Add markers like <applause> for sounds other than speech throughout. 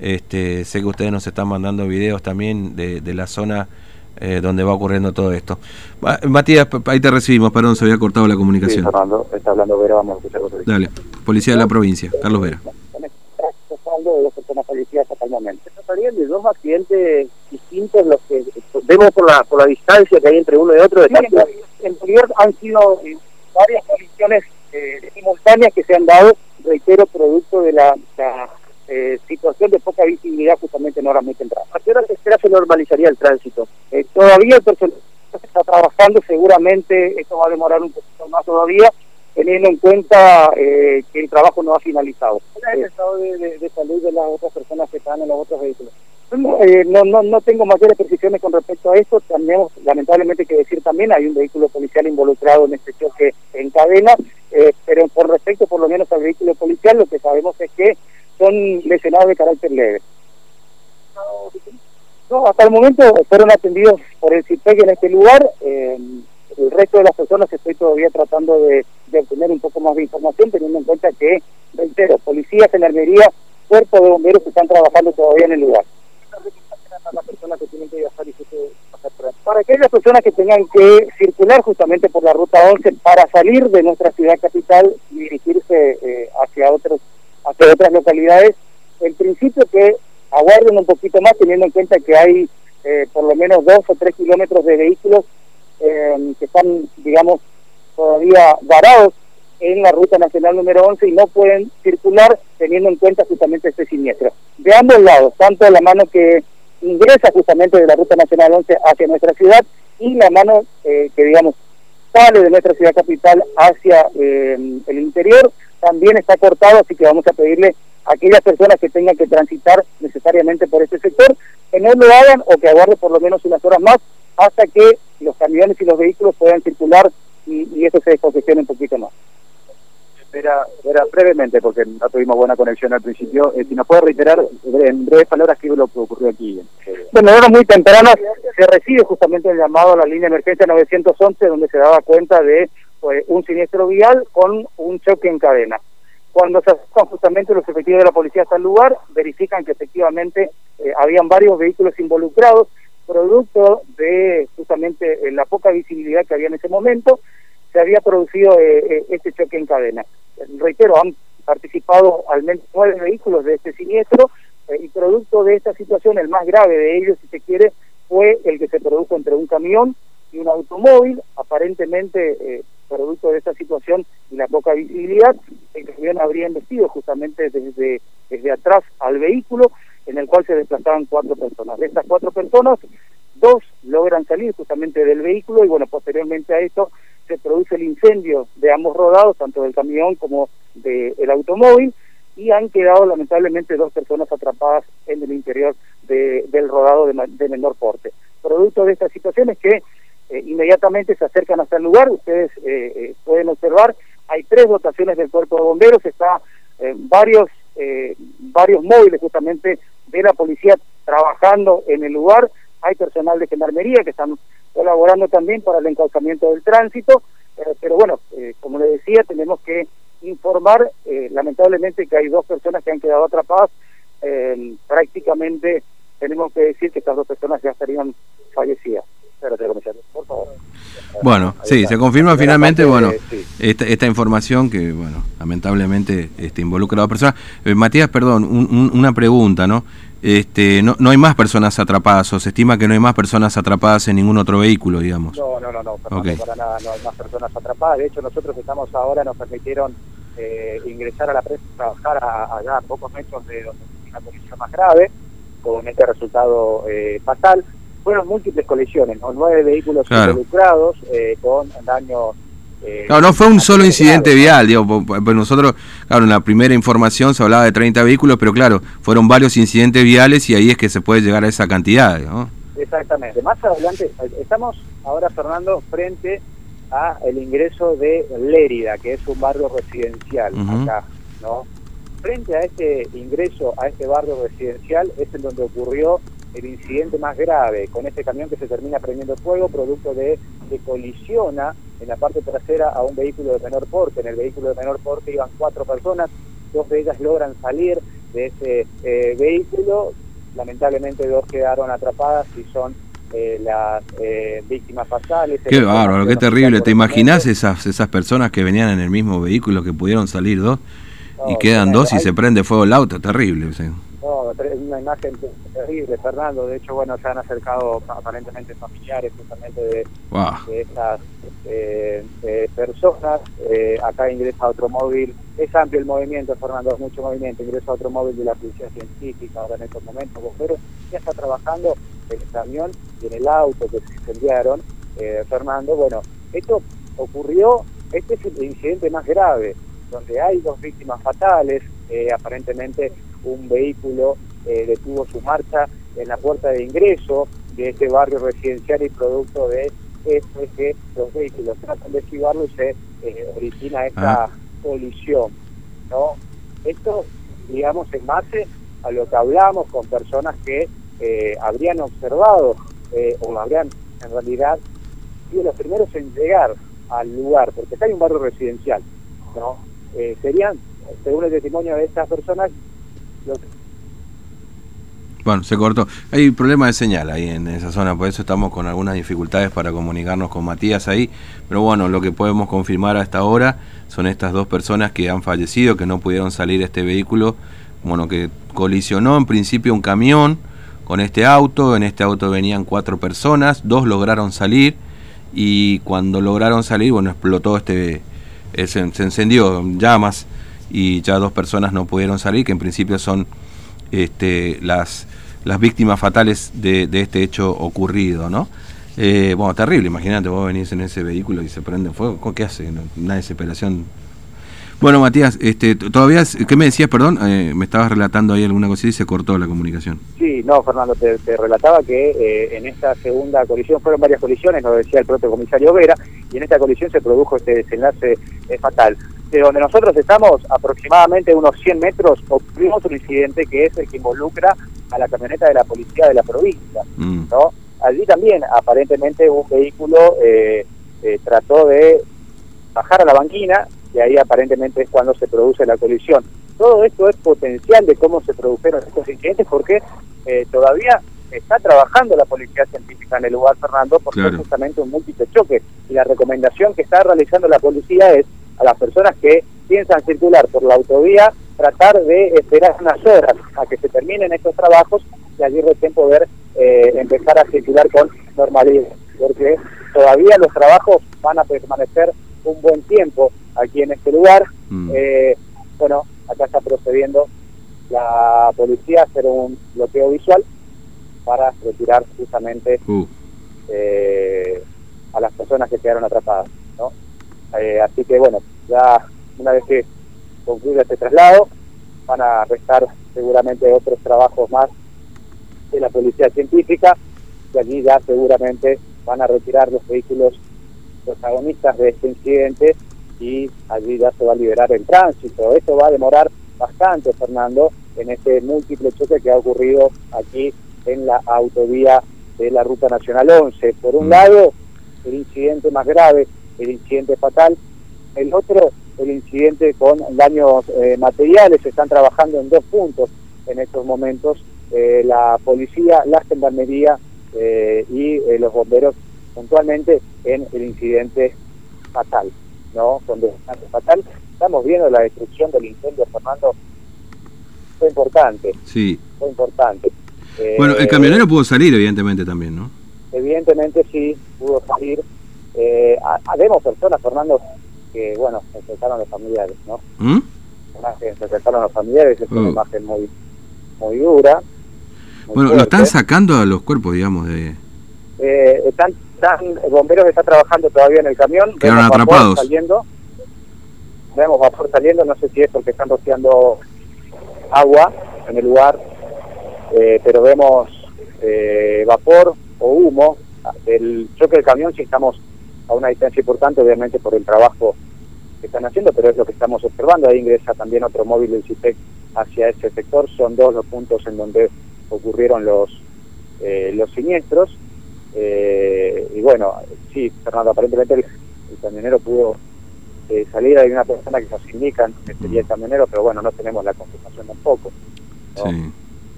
Este, sé que ustedes nos están mandando videos también de, de la zona eh, donde va ocurriendo todo esto. Matías, ahí te recibimos, perdón, se había cortado la comunicación. Sí, Fernando, está hablando Vera, vamos a escuchar Dale, Policía de la provincia, Carlos Vera. de dos personas fallecidas hasta el momento. Se tratarían de dos accidentes distintos los que vemos por la, por la distancia que hay entre uno y otro. De sí, en realidad han sido eh, varias colisiones eh, simultáneas que se han dado, reitero, producto de la, la eh, situación de poca visibilidad justamente en horas muy tempranas. ¿A qué hora se espera se normalizaría el tránsito? Eh, todavía el personal está trabajando, seguramente esto va a demorar un poquito más todavía, teniendo en cuenta eh, que el trabajo no ha finalizado. ¿Cuál es el estado de, salud de las otras personas que están en los otros vehículos? no, no, no tengo mayores precisiones con respecto a esto. Tenemos, lamentablemente, que decir también, hay un vehículo policial involucrado en este choque en cadena, pero por respecto, por lo menos, al vehículo policial, lo que sabemos es que son lesionados de carácter leve. No, hasta el momento fueron atendidos por el CIPEC en este lugar. El resto de las personas estoy todavía tratando de, obtener un poco más de información, teniendo en cuenta que, reitero, policías, en Almería, cuerpos de bomberos están trabajando todavía en el lugar. Para aquellas personas que tengan que circular justamente por la ruta 11 para salir de nuestra ciudad capital y dirigirse eh, hacia otros hacia otras localidades, en principio que aguarden un poquito más teniendo en cuenta que hay eh, por lo menos dos o tres kilómetros de vehículos eh, que están, digamos, todavía varados en la ruta nacional número 11 y no pueden circular teniendo en cuenta justamente este siniestro. De ambos lados, tanto la mano que ingresa justamente de la ruta nacional 11 hacia nuestra ciudad y la mano eh, que, digamos, sale de nuestra ciudad capital hacia el interior, también está cortado, así que vamos a pedirle a aquellas personas que tengan que transitar necesariamente por este sector, que no lo hagan o que aguarden por lo menos unas horas más hasta que los camiones y los vehículos puedan circular y, y eso se descongestione un poquito más. Era, era brevemente, porque no tuvimos buena conexión al principio, eh, si nos puede reiterar en breves palabras qué lo que ocurrió aquí. Bueno, era muy temprano, se recibe justamente el llamado a la línea de emergencia 911, donde se daba cuenta de pues, un siniestro vial con un choque en cadena. Cuando se acercan justamente los efectivos de la policía hasta el lugar, verifican que efectivamente eh, habían varios vehículos involucrados, producto de justamente eh, la poca visibilidad que había en ese momento, se había producido eh, este choque en cadena. Reitero, han participado al menos nueve vehículos de este siniestro y producto de esta situación, el más grave de ellos, si se quiere, fue el que se produjo entre un camión y un automóvil, aparentemente producto de esta situación y la poca visibilidad, el camión habría investido justamente desde, desde atrás al vehículo en el cual se desplazaban cuatro personas. De estas cuatro personas, dos logran salir justamente del vehículo y bueno, posteriormente a esto se produce el incendio de ambos rodados, tanto del camión como del automóvil, y han quedado lamentablemente dos personas atrapadas en el interior del rodado de, de menor porte. Producto de estas situaciones que eh, inmediatamente se acercan hasta el lugar, ustedes eh, eh, pueden observar, hay tres dotaciones del cuerpo de bomberos, está varios, varios móviles justamente de la policía trabajando en el lugar, hay personal de gendarmería que están colaborando también para el encauzamiento del tránsito, pero bueno, como les decía, tenemos que informar lamentablemente que hay dos personas que han quedado atrapadas, prácticamente tenemos que decir que estas dos personas ya estarían fallecidas. Bueno, sí, se confirma finalmente, bueno, esta, esta, información que, bueno, lamentablemente este, involucra a dos personas. Eh, Matías, perdón, una pregunta, ¿no? Este, no, no hay más personas atrapadas, o se estima que no hay más personas atrapadas en ningún otro vehículo, digamos. No, no, no, no, para nada, no hay más personas atrapadas. De hecho, nosotros estamos ahora, nos permitieron eh, ingresar a la prensa, trabajar allá a pocos metros de donde una condición más grave, con este resultado eh, fatal fueron múltiples colisiones, ¿no? nueve vehículos involucrados eh, con daños. Eh, no, no fue un solo incidente vial, digo, pues nosotros, claro, en la primera información se hablaba de 30 vehículos, pero claro, fueron varios incidentes viales y ahí es que se puede llegar a esa cantidad, ¿no? Exactamente. Más adelante, estamos ahora, Fernando, frente a el ingreso de Lérida, que es un barrio residencial acá, ¿no? Frente a este ingreso a este barrio residencial es en donde ocurrió el incidente más grave con este camión que se termina prendiendo fuego producto de que colisiona en la parte trasera a un vehículo de menor porte. En el vehículo de menor porte iban cuatro personas, dos de ellas logran salir, de ese eh, vehículo. Lamentablemente dos quedaron atrapadas y son eh, las eh, víctimas fatales. Qué bárbaro, qué terrible. ¿Te imaginas esas, esas personas que venían en el mismo vehículo que pudieron salir dos y quedan dos y se prende fuego el auto? Terrible. No, una imagen terrible, Fernando. De hecho, bueno, se han acercado aparentemente familiares justamente de, de estas eh, personas. Eh, acá ingresa otro móvil. Es amplio el movimiento, Fernando, mucho movimiento. Ingresa otro móvil de la Policía Científica ahora en estos momentos. Bomberos ya está trabajando en el camión y en el auto que se incendiaron. Eh, Fernando, bueno, esto ocurrió, este es el incidente más grave, donde hay dos víctimas fatales, aparentemente un vehículo detuvo su marcha en la puerta de ingreso de este barrio residencial y producto de es que los vehículos tratan de esquivarlo y se eh, origina esta ah. colisión. ¿no? Esto, digamos, en base a lo que hablamos con personas que eh, habrían observado eh, o habrían en realidad sido los primeros en llegar al lugar, porque acá hay un barrio residencial, ¿no? serían, según el testimonio de estas personas, bueno, se cortó. Hay problema de señal ahí en esa zona, por eso estamos con algunas dificultades para comunicarnos con Matías ahí. Pero bueno, lo que podemos confirmar hasta ahora son estas dos personas que han fallecido, que no pudieron salir este vehículo, bueno, que colisionó en principio un camión con este auto. En este auto venían cuatro personas, dos lograron salir y cuando lograron salir, bueno, explotó este, se, se encendió llamas y ya dos personas no pudieron salir, que en principio son este, las, las víctimas fatales de, este hecho ocurrido, ¿no? Eh, bueno, terrible, imagínate, vos venís en ese vehículo y se prende fuego, ¿qué hace? Una desesperación. Bueno, Matías, este, todavía, ¿qué me decías, perdón? Eh, me estabas relatando ahí alguna cosa y se cortó la comunicación. Sí, no, Fernando, te, relataba que eh, en esta segunda colisión, fueron varias colisiones, lo decía el propio comisario Vera, y en esta colisión se produjo este desenlace fatal de donde nosotros estamos, aproximadamente unos 100 metros, ocurrió otro incidente que es el que involucra a la camioneta de la policía de la provincia. Mm. ¿no? Allí también, aparentemente, un vehículo eh, eh, trató de bajar a la banquina y ahí aparentemente es cuando se produce la colisión. Todo esto es potencial de cómo se produjeron estos incidentes porque eh, todavía está trabajando la policía científica en el lugar, Fernando, porque es justamente un múltiple choque. Y la recomendación que está realizando la policía es a las personas que piensan circular por la autovía, tratar de esperar unas horas a que se terminen estos trabajos y allí recién poder eh, empezar a circular con normalidad, porque todavía los trabajos van a permanecer un buen tiempo aquí en este lugar. Mm. Eh, bueno, acá está procediendo la policía a hacer un bloqueo visual para retirar justamente uh. eh, a las personas que quedaron atrapadas. ¿no? Eh, así que bueno, ya una vez que concluya este traslado, van a restar seguramente otros trabajos más de la policía científica y allí ya seguramente van a retirar los vehículos protagonistas de este incidente y allí ya se va a liberar el tránsito. Esto va a demorar bastante, Fernando, en este múltiple choque que ha ocurrido aquí en la autovía de la Ruta Nacional 11. Por un mm. lado, el incidente más grave el incidente fatal. El otro, el incidente con daños eh, materiales. Están trabajando en dos puntos en estos momentos. Eh, la policía, la gendarmería eh, y los bomberos puntualmente en el incidente fatal. ¿No? Donde fatal. Estamos viendo la destrucción del incendio, Fernando. Fue importante. Sí. Fue importante. Bueno, el camionero pudo salir, evidentemente, también, ¿no? Evidentemente sí, pudo salir. Eh, habemos personas, Fernando, que, bueno, se enfrentaron los familiares, ¿no? ¿Mm? Se enfrentaron los familiares, es una oh. imagen muy, muy dura. bueno, lo están sacando a los cuerpos, digamos, de... Eh, están, están, bomberos están trabajando todavía en el camión. Quedaron atrapados. Saliendo. Vemos vapor saliendo, no sé si es porque están rociando agua en el lugar, eh, pero vemos eh, vapor o humo. El choque del camión, si estamos a una distancia importante, obviamente por el trabajo que están haciendo, pero es lo que estamos observando. Ahí ingresa también otro móvil del CITEC hacia ese sector. Son dos los puntos en donde ocurrieron los, eh, los siniestros. Eh, y bueno, sí, Fernando, aparentemente el, camionero pudo eh, salir. Hay una persona que nos indica que sería el camionero, pero bueno, no tenemos la confirmación tampoco.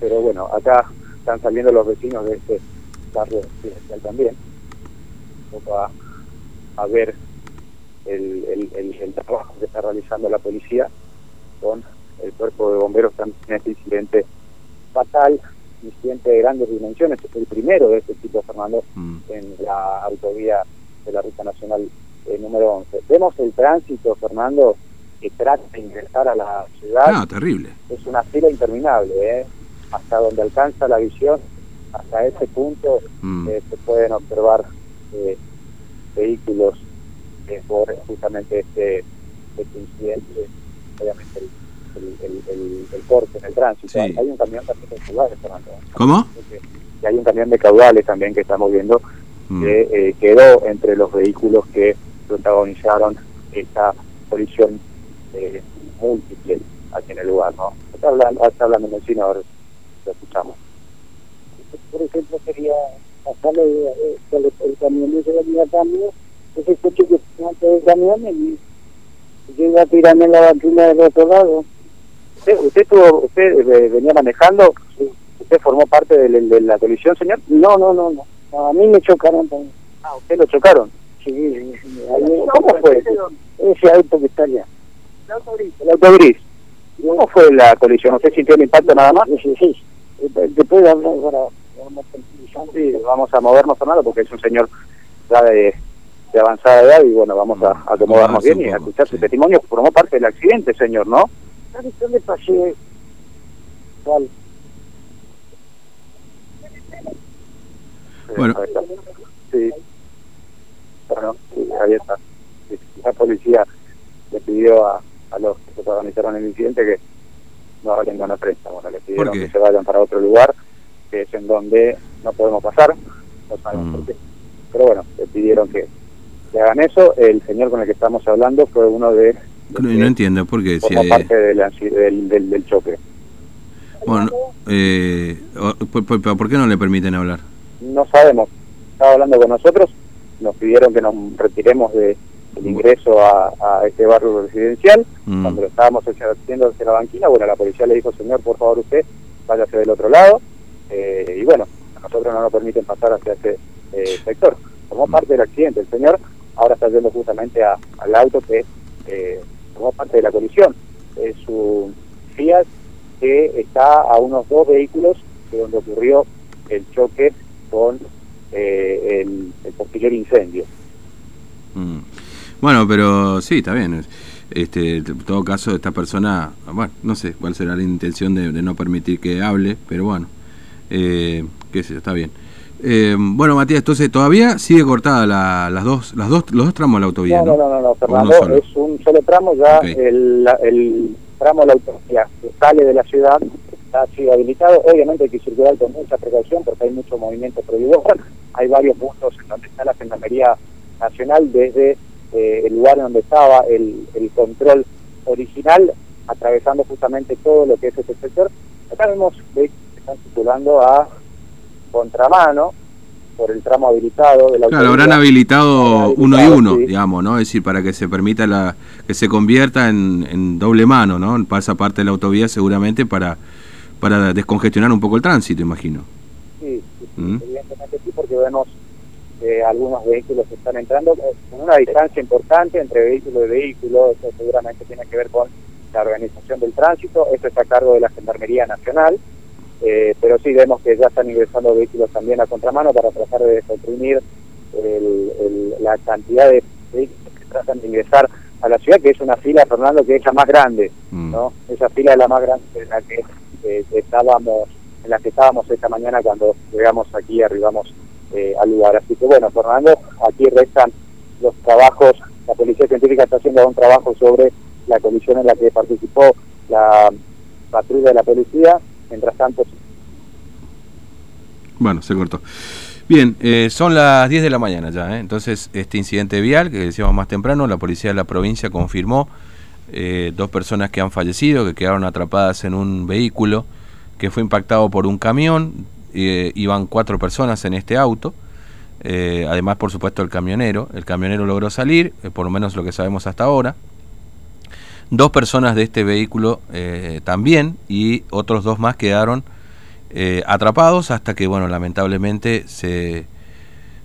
Pero bueno, acá están saliendo los vecinos de este barrio residencial también, a, a ver el, el, el, trabajo que está realizando la policía con el cuerpo de bomberos también en este incidente fatal, incidente de grandes dimensiones, es el primero de este tipo, Fernando, mm. en la autovía de la Ruta Nacional eh, número 11. Vemos el tránsito, Fernando, que trata de ingresar a la ciudad. Ah, terrible. Es una fila interminable, ¿eh? hasta donde alcanza la visión, hasta ese punto mm. eh, se pueden observar eh, vehículos eh, por justamente este, este incidente, obviamente el, corte en el tránsito. Hay un camión también de caudales, Fernando. ¿Cómo? Y hay un camión de caudales también que estamos viendo mm. que quedó entre los vehículos que protagonizaron esta colisión eh, múltiple aquí en el lugar, ¿no? Está hablando, está hablando en el ahora lo escuchamos. Por ejemplo, sería pasarle eh, el, el camión de cambio, ese coche que está antes del camión y yo iba a tirarme la vacuna del otro lado. ¿Usted, usted, tuvo, usted eh, venía manejando? ¿Usted formó parte de, de, la colisión, señor? No, no, no, no. A mí me chocaron también. Ah, ¿usted lo chocaron? Sí, sí, sí. ¿Cómo fue? Ese auto que está allá. El auto gris. El auto gris. ¿Cómo fue la colisión? ¿Usted sintió el impacto nada más? Sí, sí. Después hablar para... Sí, vamos a movernos, Fernando, porque es un señor ya de, de avanzada edad y bueno, vamos a, a acomodarnos bien y a escuchar su testimonio. Formó parte del accidente, señor, ¿no? ¿Qué le pasé? ¿Cuál? Bueno. Sí. Bueno, sí, ahí está. La policía le pidió a, a los que protagonizaron el incidente que no hablen con la prensa. Bueno, le pidieron que se vayan para otro lugar, que es en donde no podemos pasar, no sabemos por mm. qué. Pero bueno, le pidieron que, que, hagan eso. El señor con el que estamos hablando fue uno de... No, no entiendo por qué. Como parte del, del, del, choque. Bueno, eh, ¿por, por, qué no le permiten hablar? No sabemos. Estaba hablando con nosotros, nos pidieron que nos retiremos de el ingreso a, a este barrio residencial. Mm. Cuando lo estábamos haciendo hacia la banquina, bueno, la policía le dijo, señor, por favor usted, váyase del otro lado. Eh, y bueno, a nosotros no nos permiten pasar hacia ese eh, sector. Formó parte del accidente. El señor ahora está yendo justamente al auto que eh, formó parte de la colisión. Es un Fiat que está a unos dos vehículos de donde ocurrió el choque con el, el posterior incendio. Mm. Bueno, pero sí, está bien. Este, en todo caso, esta persona, bueno, no sé cuál será la intención de, no permitir que hable, pero bueno, eh, qué sé, está bien. Eh, bueno, Matías, entonces todavía sigue cortada la, las dos, las dos, los dos tramos de la autovía. No, no, no, no, Fernando, es un solo tramo, ya el, el tramo de la autovía que sale de la ciudad está sido habilitado. Obviamente hay que circular con mucha precaución porque hay mucho movimiento prohibido. <laughs> Hay varios puntos en donde está la Gendarmería Nacional desde eh, el lugar donde estaba el, el control original, atravesando justamente todo lo que es este sector. Acá vemos que están circulando a contramano por el tramo habilitado de la Claro, habrán habilitado uno y uno, digamos, ¿no? Es decir, para que se permita la que se convierta en, en doble mano, ¿no? Pasa parte de la autovía seguramente para para descongestionar un poco el tránsito, imagino. Sí, sí, ¿Mm? evidentemente sí, porque vemos algunos vehículos están entrando eh, con una distancia importante entre vehículo y vehículo, eso seguramente tiene que ver con la organización del tránsito, esto está a cargo de la Gendarmería Nacional, eh, pero sí vemos que ya están ingresando vehículos también a contramano para tratar de descomprimir la cantidad de vehículos que tratan de ingresar a la ciudad, que es una fila, Fernando, que es la más grande, mm. ¿no? Esa fila es la más grande en la que eh, estábamos, en la que estábamos esta mañana cuando llegamos aquí, arribamos eh, al lugar. Así que bueno, Fernando, aquí restan los trabajos, la Policía Científica está haciendo un trabajo sobre la colisión en la que participó la patrulla de la policía, mientras tanto... Bueno, se cortó. Bien, eh, son las 10 de la mañana ya, ¿eh? entonces este incidente vial que decíamos más temprano, la policía de la provincia confirmó dos personas que han fallecido, que quedaron atrapadas en un vehículo que fue impactado por un camión, eh, iban cuatro personas en este auto, eh, además por supuesto el camionero, el camionero logró salir, eh, por lo menos lo que sabemos hasta ahora. Dos personas de este vehículo eh, también y otros dos más quedaron eh, atrapados hasta que, bueno, lamentablemente se,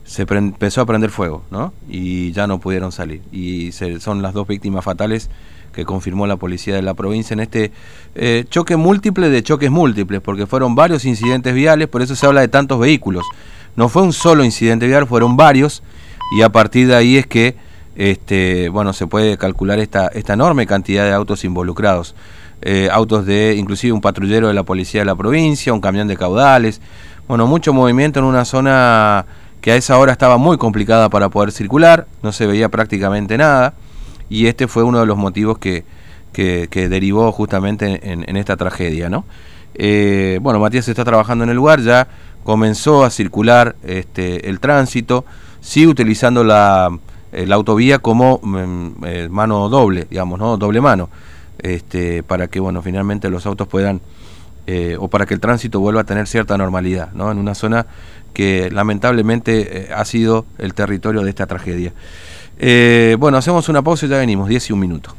se empezó a prender fuego, ¿no? Y ya no pudieron salir. Y son las dos víctimas fatales que confirmó la policía de la provincia en este eh, choque múltiple de choques múltiples, porque fueron varios incidentes viales, por eso se habla de tantos vehículos. No fue un solo incidente vial, fueron varios, y a partir de ahí es que este, bueno, se puede calcular esta, esta enorme cantidad de autos involucrados. Eh, autos de inclusive un patrullero de la policía de la provincia, un camión de caudales, bueno, mucho movimiento en una zona que a esa hora estaba muy complicada para poder circular, no se veía prácticamente nada, y este fue uno de los motivos que, que, derivó justamente en, esta tragedia, ¿no? Eh, bueno, Matías está trabajando en el lugar, ya comenzó a circular este, el tránsito, sí utilizando la, eh, la autovía como mm, mano doble, digamos, ¿no? Doble mano, este, para que, bueno, finalmente los autos puedan, eh, o para que el tránsito vuelva a tener cierta normalidad, ¿no? En una zona que lamentablemente ha sido el territorio de esta tragedia. bueno, hacemos una pausa y ya venimos, 10 y un minuto.